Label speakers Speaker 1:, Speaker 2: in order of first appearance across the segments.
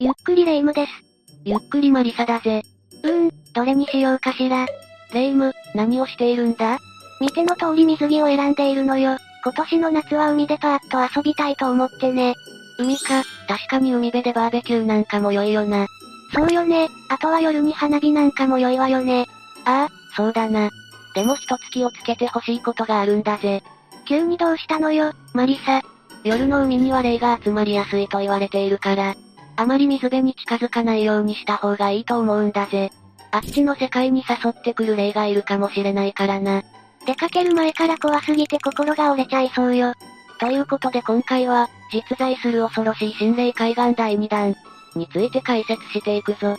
Speaker 1: ゆっくりレ夢ムです。
Speaker 2: ゆっくりマリサだぜ。
Speaker 1: うーん、どれにしようかしら。
Speaker 2: レ夢ム、何をしているんだ？
Speaker 1: 見ての通り水着を選んでいるのよ。今年の夏は海でパーッと遊びたいと思ってね。
Speaker 2: 海か、確かに海辺でバーベキューなんかも良いよな。
Speaker 1: そうよね、あとは夜に花火なんかも良いわよね。
Speaker 2: ああ、そうだな。でも一月をつけて欲しいことがあるんだぜ。
Speaker 1: 急にどうしたのよ、マリサ。
Speaker 2: 夜の海には霊が集まりやすいと言われているから、あまり水辺に近づかないようにした方がいいと思うんだぜ。あっちの世界に誘ってくる霊がいるかもしれないからな。
Speaker 1: 出かける前から怖すぎて心が折れちゃいそうよ。
Speaker 2: ということで今回は、実在する恐ろしい心霊海岸第2弾について解説していくぞ。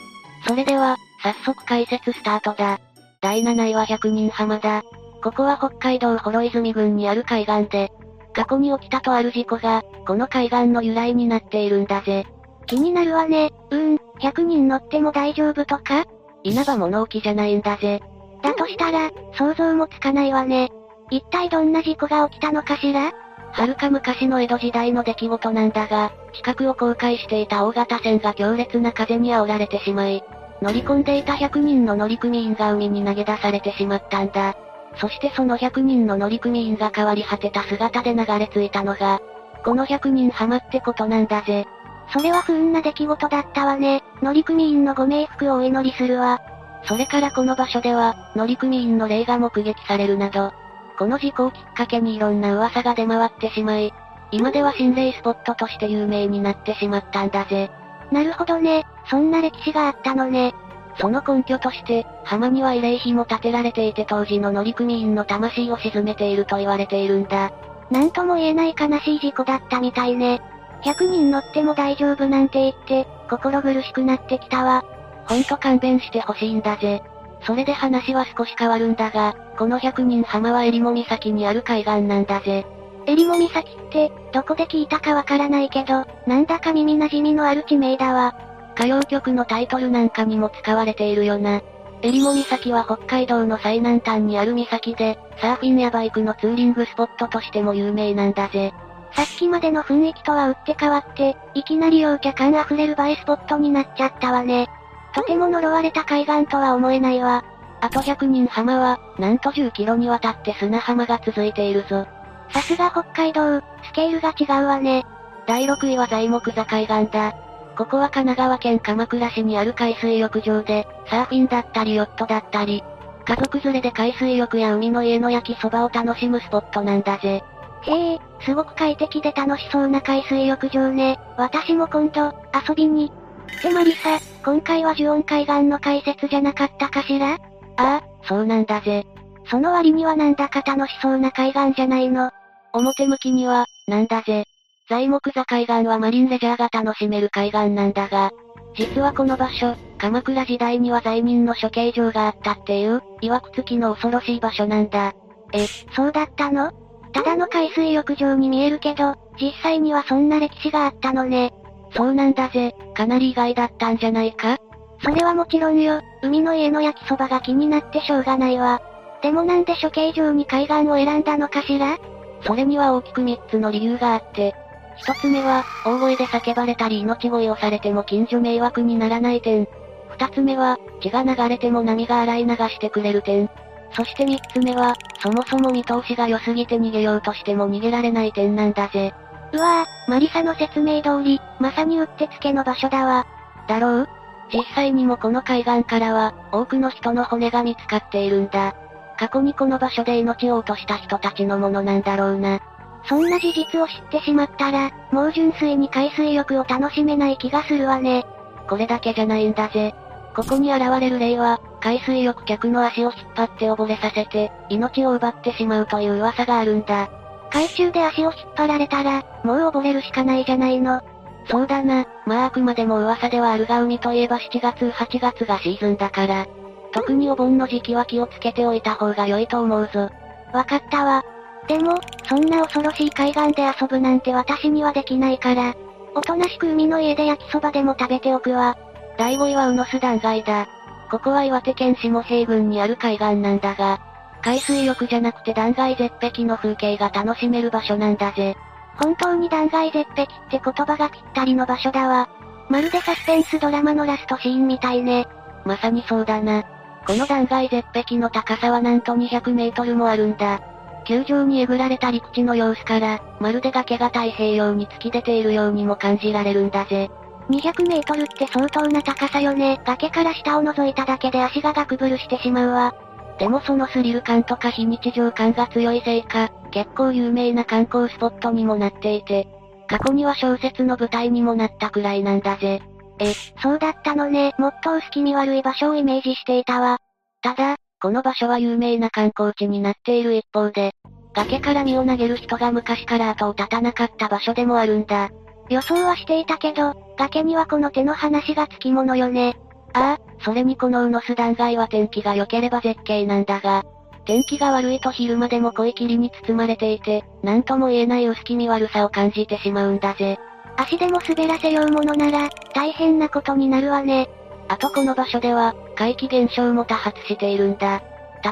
Speaker 2: それでは、早速解説スタートだ。第7位は100人浜だ。ここは北海道幌泉郡にある海岸で、過去に起きたとある事故が、この海岸の由来になっているんだぜ。
Speaker 1: 気になるわね。うーん、100人乗っても大丈夫とか？
Speaker 2: 稲葉物置じゃないんだぜ。
Speaker 1: だとしたら、想像もつかないわね。一体どんな事故が起きたのかしら？
Speaker 2: 遥か昔の江戸時代の出来事なんだが、近くを航海していた大型船が強烈な風に煽られてしまい、乗り込んでいた100人の乗組員が海に投げ出されてしまったんだ。そしてその100人の乗組員が変わり果てた姿で流れ着いたのが、この100人浜ってことなんだぜ。
Speaker 1: それは不運な出来事だったわね。乗組員のご冥福をお祈りするわ。
Speaker 2: それからこの場所では、乗組員の霊が目撃されるなど、この事故をきっかけにいろんな噂が出回ってしまい、今では心霊スポットとして有名になってしまったんだぜ。
Speaker 1: なるほどね、そんな歴史があったのね。
Speaker 2: その根拠として、浜には慰霊碑も建てられていて当時の乗組員の魂を沈めていると言われているんだ。
Speaker 1: なんとも言えない悲しい事故だったみたいね。100人乗っても大丈夫なんて言って、心苦しくなってきたわ。
Speaker 2: ほんと勘弁してほしいんだぜ。それで話は少し変わるんだが、この100人浜は襟裳岬にある海岸なんだぜ。
Speaker 1: 襟裳岬って、どこで聞いたかわからないけど、なんだか耳馴染みのある地名だわ。
Speaker 2: 歌謡曲のタイトルなんかにも使われているよな。襟裳岬は北海道の最南端にある岬で、サーフィンやバイクのツーリングスポットとしても有名なんだぜ。
Speaker 1: さっきまでの雰囲気とは打って変わって、いきなり陽キャ感溢れる映えスポットになっちゃったわね。とても呪われた海岸とは思えないわ。
Speaker 2: あと100人浜は、なんと10キロにわたって砂浜が続いているぞ。
Speaker 1: さすが北海道、スケールが違うわね。
Speaker 2: 第6位は材木座海岸だ。ここは神奈川県鎌倉市にある海水浴場で、サーフィンだったりヨットだったり、家族連れで海水浴や海の家の焼きそばを楽しむスポットなんだぜ。
Speaker 1: へえ、すごく快適で楽しそうな海水浴場ね。私も今度、遊びに。ってマリサ、今回は呪音海岸の解説じゃなかったかしら？
Speaker 2: ああ、そうなんだぜ。
Speaker 1: その割にはなんだか楽しそうな海岸じゃないの。
Speaker 2: 表向きには、なんだぜ。材木座海岸はマリンレジャーが楽しめる海岸なんだが、実はこの場所、鎌倉時代には罪人の処刑場があったっていう、曰く付きの恐ろしい場所なんだ。
Speaker 1: え、そうだったの？ただの海水浴場に見えるけど、実際にはそんな歴史があったのね。
Speaker 2: そうなんだぜ、かなり意外だったんじゃないか？
Speaker 1: それはもちろんよ、海の家の焼きそばが気になってしょうがないわ。でもなんで処刑場に海岸を選んだのかしら？
Speaker 2: それには大きく3つの理由があって、一つ目は、大声で叫ばれたり命乞いをされても近所迷惑にならない点。二つ目は、血が流れても波が洗い流してくれる点。そして三つ目は、そもそも見通しが良すぎて逃げようとしても逃げられない点なんだぜ。
Speaker 1: うわぁ、マリサの説明通り、まさにうってつけの場所だわ。
Speaker 2: だろう？実際にもこの海岸からは、多くの人の骨が見つかっているんだ。過去にこの場所で命を落とした人たちのものなんだろうな。
Speaker 1: そんな事実を知ってしまったら、もう純粋に海水浴を楽しめない気がするわね。
Speaker 2: これだけじゃないんだぜ。ここに現れる霊は、海水浴客の足を引っ張って溺れさせて、命を奪ってしまうという噂があるんだ。
Speaker 1: 海中で足を引っ張られたら、もう溺れるしかないじゃないの。
Speaker 2: そうだな、まああくまでも噂ではあるが海といえば7月8月がシーズンだから。特にお盆の時期は気をつけておいた方が良いと思うぞ。
Speaker 1: わかったわ。でも、そんな恐ろしい海岸で遊ぶなんて私にはできないから、おとなしく海の家で焼きそばでも食べておくわ。
Speaker 2: 第5位は宇野須断崖だ。ここは岩手県下平郡にある海岸なんだが、海水浴じゃなくて断崖絶壁の風景が楽しめる場所なんだぜ。
Speaker 1: 本当に断崖絶壁って言葉がぴったりの場所だわ。まるでサスペンスドラマのラストシーンみたいね。
Speaker 2: まさにそうだな。この断崖絶壁の高さはなんと200メートルもあるんだ。球場にえぐられた陸地の様子から、まるで崖が太平洋に突き出ているようにも感じられるんだぜ。
Speaker 1: 200メートルって相当な高さよね。崖から下を覗いただけで足がガクブルしてしまうわ。
Speaker 2: でもそのスリル感とか非日常感が強いせいか、結構有名な観光スポットにもなっていて、過去には小説の舞台にもなったくらいなんだぜ。
Speaker 1: え、そうだったのね。もっと薄気味悪い場所をイメージしていたわ。
Speaker 2: ただ、この場所は有名な観光地になっている一方で、崖から身を投げる人が昔から後を絶たなかった場所でもあるんだ。
Speaker 1: 予想はしていたけど、崖にはこの手の話がつきものよね。
Speaker 2: ああ、それにこのウノス断崖は天気が良ければ絶景なんだが、天気が悪いと昼間でも濃い霧に包まれていて、なんとも言えない薄気味悪さを感じてしまうんだぜ。
Speaker 1: 足でも滑らせようものなら、大変なことになるわね。
Speaker 2: あとこの場所では、怪奇現象も多発しているんだ。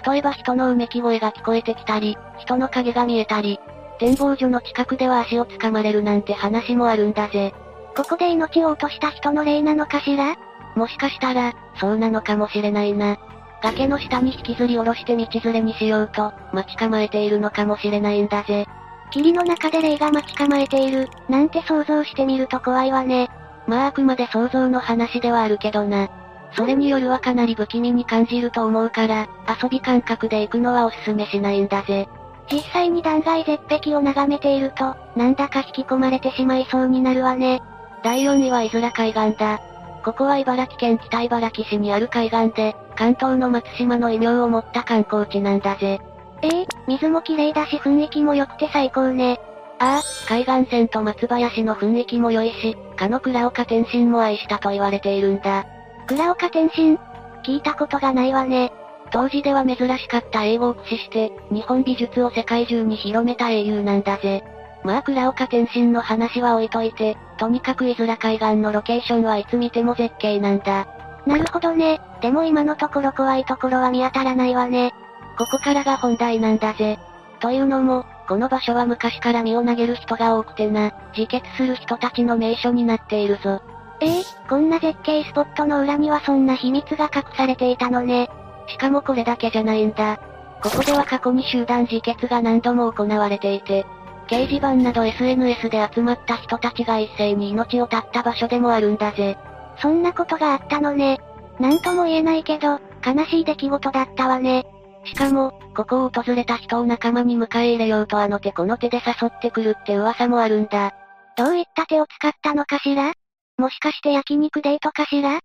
Speaker 2: 例えば人のうめき声が聞こえてきたり、人の影が見えたり、展望所の近くでは足をつかまれるなんて話もあるんだぜ。
Speaker 1: ここで命を落とした人の霊なのかしら？
Speaker 2: もしかしたら、そうなのかもしれないな。崖の下に引きずり下ろして道連れにしようと、待ち構えているのかもしれないんだぜ。
Speaker 1: 霧の中で霊が待ち構えている、なんて想像してみると怖いわね。
Speaker 2: まああくまで想像の話ではあるけどな。それに夜はかなり不気味に感じると思うから、遊び感覚で行くのはおすすめしないんだぜ。
Speaker 1: 実際に断崖絶壁を眺めていると、なんだか引き込まれてしまいそうになるわね。
Speaker 2: 第4位は伊豆海岸だ。ここは茨城県北茨城市にある海岸で、関東の松島の異名を持った観光地なんだぜ。
Speaker 1: ええー、水も綺麗だし雰囲気も良くて最高ね。
Speaker 2: ああ、海岸線と松林の雰囲気も良いし、かの倉岡天心も愛したと言われているんだ。
Speaker 1: 倉岡天心聞いたことがないわね。
Speaker 2: 当時では珍しかった英語を駆使して、日本美術を世界中に広めた英雄なんだぜ。まあ倉岡天心の話は置いといて、とにかく伊豆海岸のロケーションはいつ見ても絶景なんだ。
Speaker 1: なるほどね。でも今のところ怖いところは見当たらないわね。
Speaker 2: ここからが本題なんだぜ。というのも、この場所は昔から身を投げる人が多くてな、自決する人たちの名所になっているぞ。
Speaker 1: ええー、こんな絶景スポットの裏にはそんな秘密が隠されていたのね。
Speaker 2: しかもこれだけじゃないんだ。ここでは過去に集団自決が何度も行われていて、掲示板など SNS で集まった人たちが一斉に命を絶った場所でもあるんだぜ。
Speaker 1: そんなことがあったのね。なんとも言えないけど、悲しい出来事だったわね。
Speaker 2: しかも、ここを訪れた人を仲間に迎え入れようとあの手この手で誘ってくるって噂もあるんだ。
Speaker 1: どういった手を使ったのかしら？もしかして焼肉デートかしら？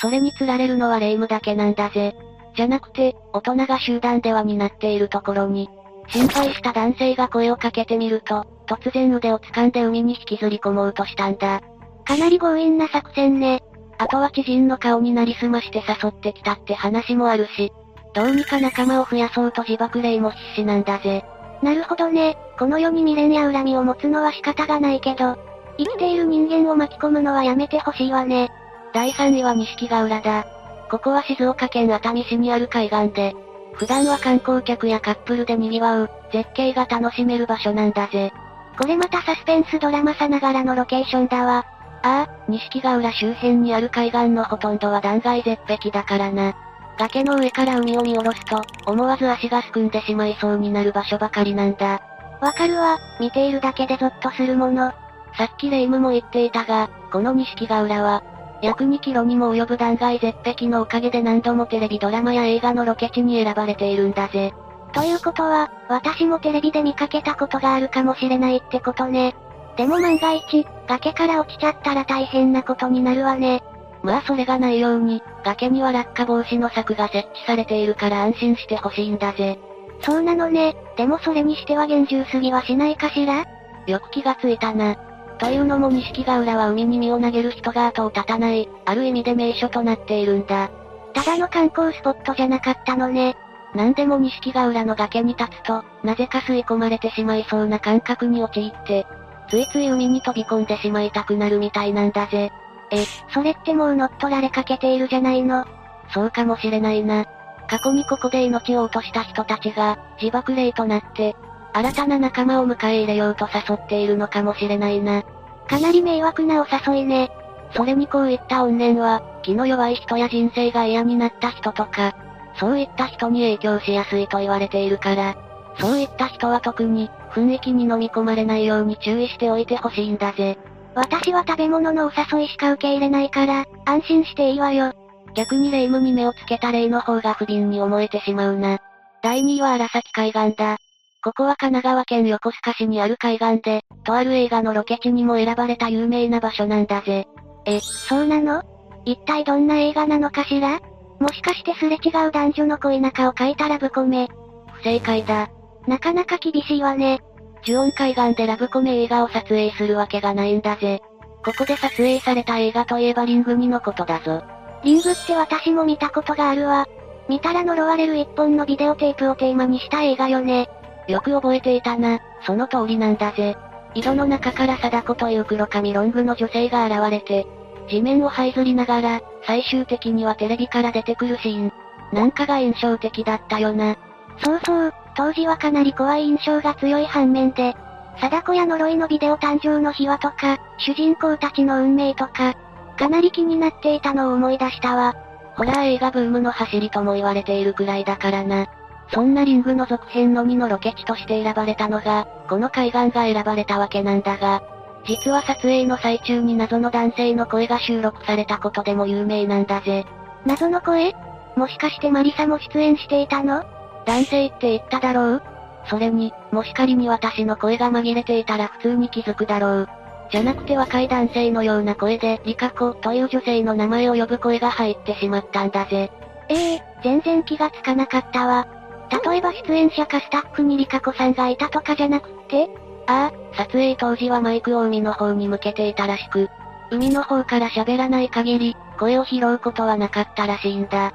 Speaker 2: それに釣られるのは霊夢だけなんだぜ。じゃなくて、大人が集団で輪になっているところに、心配した男性が声をかけてみると、突然腕を掴んで海に引きずり込もうとしたんだ。
Speaker 1: かなり強引な作戦ね。
Speaker 2: あとは知人の顔になりすまして誘ってきたって話もあるし、どうにか仲間を増やそうと自爆霊も必死なんだぜ。
Speaker 1: なるほどね。この世に未練や恨みを持つのは仕方がないけど、生きている人間を巻き込むのはやめてほしいわね。
Speaker 2: 第3位は錦ヶ浦だ。ここは静岡県熱海市にある海岸で、普段は観光客やカップルで賑わう、絶景が楽しめる場所なんだぜ。
Speaker 1: これまたサスペンスドラマさながらのロケーションだわ。
Speaker 2: ああ、錦ヶ浦周辺にある海岸のほとんどは断崖絶壁だからな。崖の上から海を見下ろすと、思わず足がすくんでしまいそうになる場所ばかりなんだ。
Speaker 1: わかるわ、見ているだけでゾッとするもの。
Speaker 2: さっきレイムも言っていたが、この錦ヶ浦は、約2キロにも及ぶ断崖絶壁のおかげで何度もテレビドラマや映画のロケ地に選ばれているんだぜ。
Speaker 1: ということは、私もテレビで見かけたことがあるかもしれないってことね。でも万が一、崖から落ちちゃったら大変なことになるわね。
Speaker 2: まあそれがないように、崖には落下防止の柵が設置されているから安心してほしいんだぜ。
Speaker 1: そうなのね。でもそれにしては厳重すぎはしないかしら？
Speaker 2: よく気がついたな。というのも錦ヶ浦は海に身を投げる人が後を絶たない、ある意味で名所となっているんだ。
Speaker 1: ただの観光スポットじゃなかったのね。
Speaker 2: なんでも錦ヶ浦の崖に立つと、なぜか吸い込まれてしまいそうな感覚に陥って、ついつい海に飛び込んでしまいたくなるみたいなんだぜ。
Speaker 1: え、それってもう乗っ取られかけているじゃないの。
Speaker 2: そうかもしれないな。過去にここで命を落とした人たちが、自爆霊となって、新たな仲間を迎え入れようと誘っているのかもしれないな。
Speaker 1: かなり迷惑なお誘いね。
Speaker 2: それにこういった怨念は、気の弱い人や人生が嫌になった人とか、そういった人に影響しやすいと言われているから、そういった人は特に、雰囲気に飲み込まれないように注意しておいてほしいんだぜ。
Speaker 1: 私は食べ物のお誘いしか受け入れないから、安心していいわよ。
Speaker 2: 逆に霊夢に目をつけた霊の方が不憫に思えてしまうな。第2位は荒崎海岸だ。ここは神奈川県横須賀市にある海岸で、とある映画のロケ地にも選ばれた有名な場所なんだぜ。
Speaker 1: え、そうなの？一体どんな映画なのかしら？もしかしてすれ違う男女の恋仲を書いたラブコメ。
Speaker 2: 不正解だ。
Speaker 1: なかなか厳しいわね。
Speaker 2: 呪音海岸でラブコメ映画を撮影するわけがないんだぜ。ここで撮影された映画といえばリング2のことだぞ。
Speaker 1: リングって私も見たことがあるわ。見たら呪われる一本のビデオテープをテーマにした映画よね。
Speaker 2: よく覚えていたな、その通りなんだぜ。井戸の中から貞子という黒髪ロングの女性が現れて、地面を這いずりながら、最終的にはテレビから出てくるシーン。なんかが印象的だったよな。
Speaker 1: そうそう、当時はかなり怖い印象が強い反面で、貞子や呪いのビデオ誕生の秘話とか、主人公たちの運命とか、かなり気になっていたのを思い出したわ。
Speaker 2: ホラー映画ブームの走りとも言われているくらいだからな。そんなリングの続編の2のロケ地として選ばれたのが、この海岸が選ばれたわけなんだが、実は撮影の最中に謎の男性の声が収録されたことでも有名なんだぜ。
Speaker 1: 謎の声？もしかしてマリサも出演していたの？
Speaker 2: 男性って言っただろうそれに、もし仮に私の声が紛れていたら普通に気づくだろう。じゃなくて若い男性のような声で、リカコという女性の名前を呼ぶ声が入ってしまったんだぜ。
Speaker 1: ええー、全然気がつかなかったわ。例えば出演者かスタッフにリカコさんがいたとかじゃなくって
Speaker 2: ああ、撮影当時はマイクを海の方に向けていたらしく、海の方から喋らない限り、声を拾うことはなかったらしいんだ。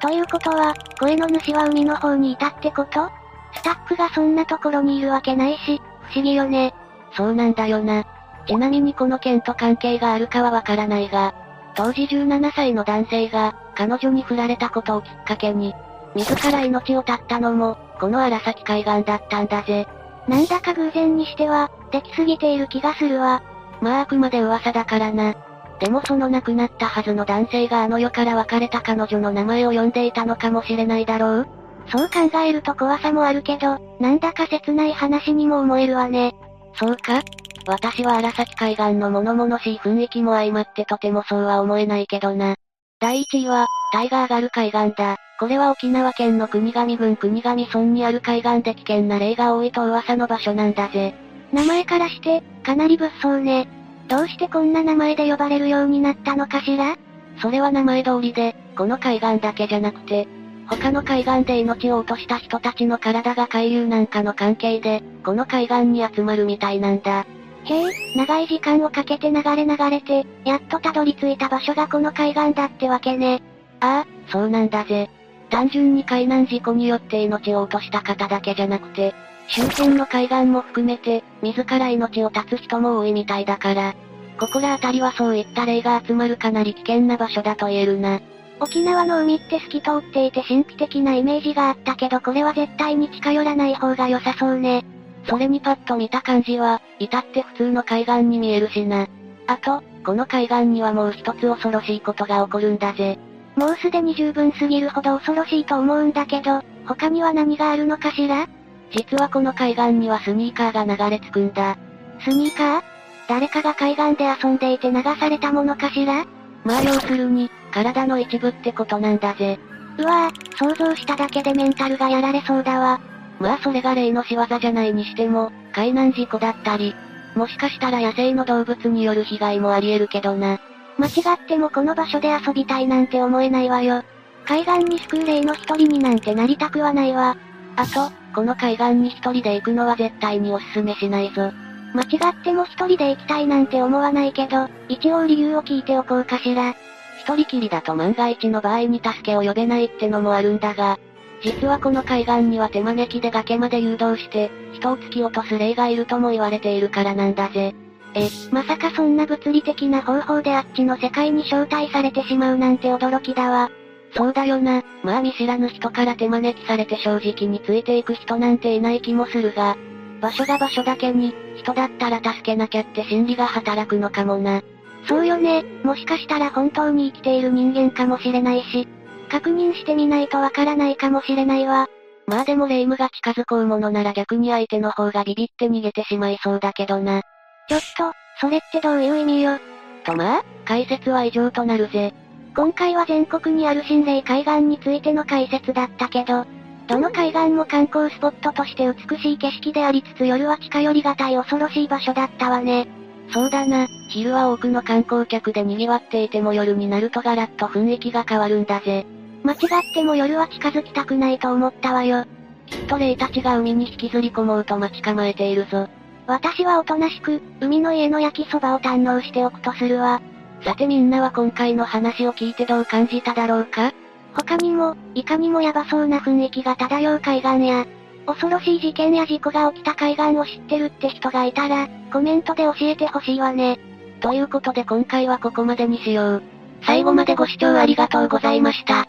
Speaker 1: ということは、声の主は海の方にいたってこと？スタッフがそんなところにいるわけないし、不思議よね。
Speaker 2: そうなんだよな。ちなみにこの件と関係があるかはわからないが、当時17歳の男性が、彼女に振られたことをきっかけに、自ら命を絶ったのも、この荒崎海岸だったんだぜ。
Speaker 1: なんだか偶然にしては、できすぎている気がするわ。
Speaker 2: まああくまで噂だからな。でもその亡くなったはずの男性があの世から別れた彼女の名前を呼んでいたのかもしれないだろう
Speaker 1: そう考えると怖さもあるけど、なんだか切ない話にも思えるわね。
Speaker 2: そうか私は荒崎海岸の物々しい雰囲気も相まってとてもそうは思えないけどな。第1位は、タイガーガル海岸だ。これは沖縄県の国頭郡国頭村にある海岸で危険な霊が多いと噂の場所なんだぜ。
Speaker 1: 名前からして、かなり物騒ね。どうしてこんな名前で呼ばれるようになったのかしら
Speaker 2: それは名前通りで、この海岸だけじゃなくて、他の海岸で命を落とした人たちの体が海流なんかの関係で、この海岸に集まるみたいなんだ。
Speaker 1: へえ、長い時間をかけて流れ流れて、やっとたどり着いた場所がこの海岸だってわけね。
Speaker 2: ああ、そうなんだぜ。単純に海難事故によって命を落とした方だけじゃなくて、周辺の海岸も含めて、自ら命を絶つ人も多いみたいだから、ここら辺りはそういった霊が集まるかなり危険な場所だと言えるな。
Speaker 1: 沖縄の海って透き通っていて神秘的なイメージがあったけどこれは絶対に近寄らない方が良さそうね。
Speaker 2: それにパッと見た感じは、至って普通の海岸に見えるしな。あと、この海岸にはもう一つ恐ろしいことが起こるんだぜ。
Speaker 1: もうすでに十分すぎるほど恐ろしいと思うんだけど、他には何があるのかしら？
Speaker 2: 実はこの海岸にはスニーカーが流れ着くんだ。
Speaker 1: スニーカー？誰かが海岸で遊んでいて流されたものかしら？
Speaker 2: まあ要するに、体の一部ってことなんだぜ。
Speaker 1: うわぁ、想像しただけでメンタルがやられそうだわ。
Speaker 2: まあそれが霊の仕業じゃないにしても、海難事故だったり、もしかしたら野生の動物による被害もあり得るけどな。
Speaker 1: 間違ってもこの場所で遊びたいなんて思えないわよ。海岸に救う霊の一人になんてなりたくはないわ。
Speaker 2: あと、この海岸に一人で行くのは絶対におすすめしないぞ。
Speaker 1: 間違っても一人で行きたいなんて思わないけど、一応理由を聞いておこうかしら。
Speaker 2: 一人きりだと万が一の場合に助けを呼べないってのもあるんだが、実はこの海岸には手招きで崖まで誘導して、人を突き落とす霊がいるとも言われているからなんだぜ。
Speaker 1: え、まさかそんな物理的な方法であっちの世界に招待されてしまうなんて驚きだわ。
Speaker 2: そうだよな。まあ見知らぬ人から手招きされて正直についていく人なんていない気もするが、場所が場所だけに、人だったら助けなきゃって心理が働くのかもな。
Speaker 1: そうよね、もしかしたら本当に生きている人間かもしれないし、確認してみないとわからないかもしれないわ。
Speaker 2: まあでも霊夢が近づこうものなら逆に相手の方がビビって逃げてしまいそうだけどな。
Speaker 1: ちょっと、それってどういう意味よ？
Speaker 2: とまあ、解説は以上となるぜ。
Speaker 1: 今回は全国にある心霊海岸についての解説だったけど、どの海岸も観光スポットとして美しい景色でありつつ夜は近寄りがたい恐ろしい場所だったわね。
Speaker 2: そうだな、昼は多くの観光客で賑わっていても夜になるとガラッと雰囲気が変わるんだぜ。
Speaker 1: 間違っても夜は近づきたくないと思ったわよ。
Speaker 2: きっと霊たちが海に引きずり込もうと待ち構えているぞ。
Speaker 1: 私はおとなしく、海の家の焼きそばを堪能しておくとするわ。
Speaker 2: さてみんなは今回の話を聞いてどう感じただろうか？
Speaker 1: 他にも、いかにもヤバそうな雰囲気が漂う海岸や、恐ろしい事件や事故が起きた海岸を知ってるって人がいたら、コメントで教えてほしいわね。
Speaker 2: ということで今回はここまでにしよう。最後までご視聴ありがとうございました。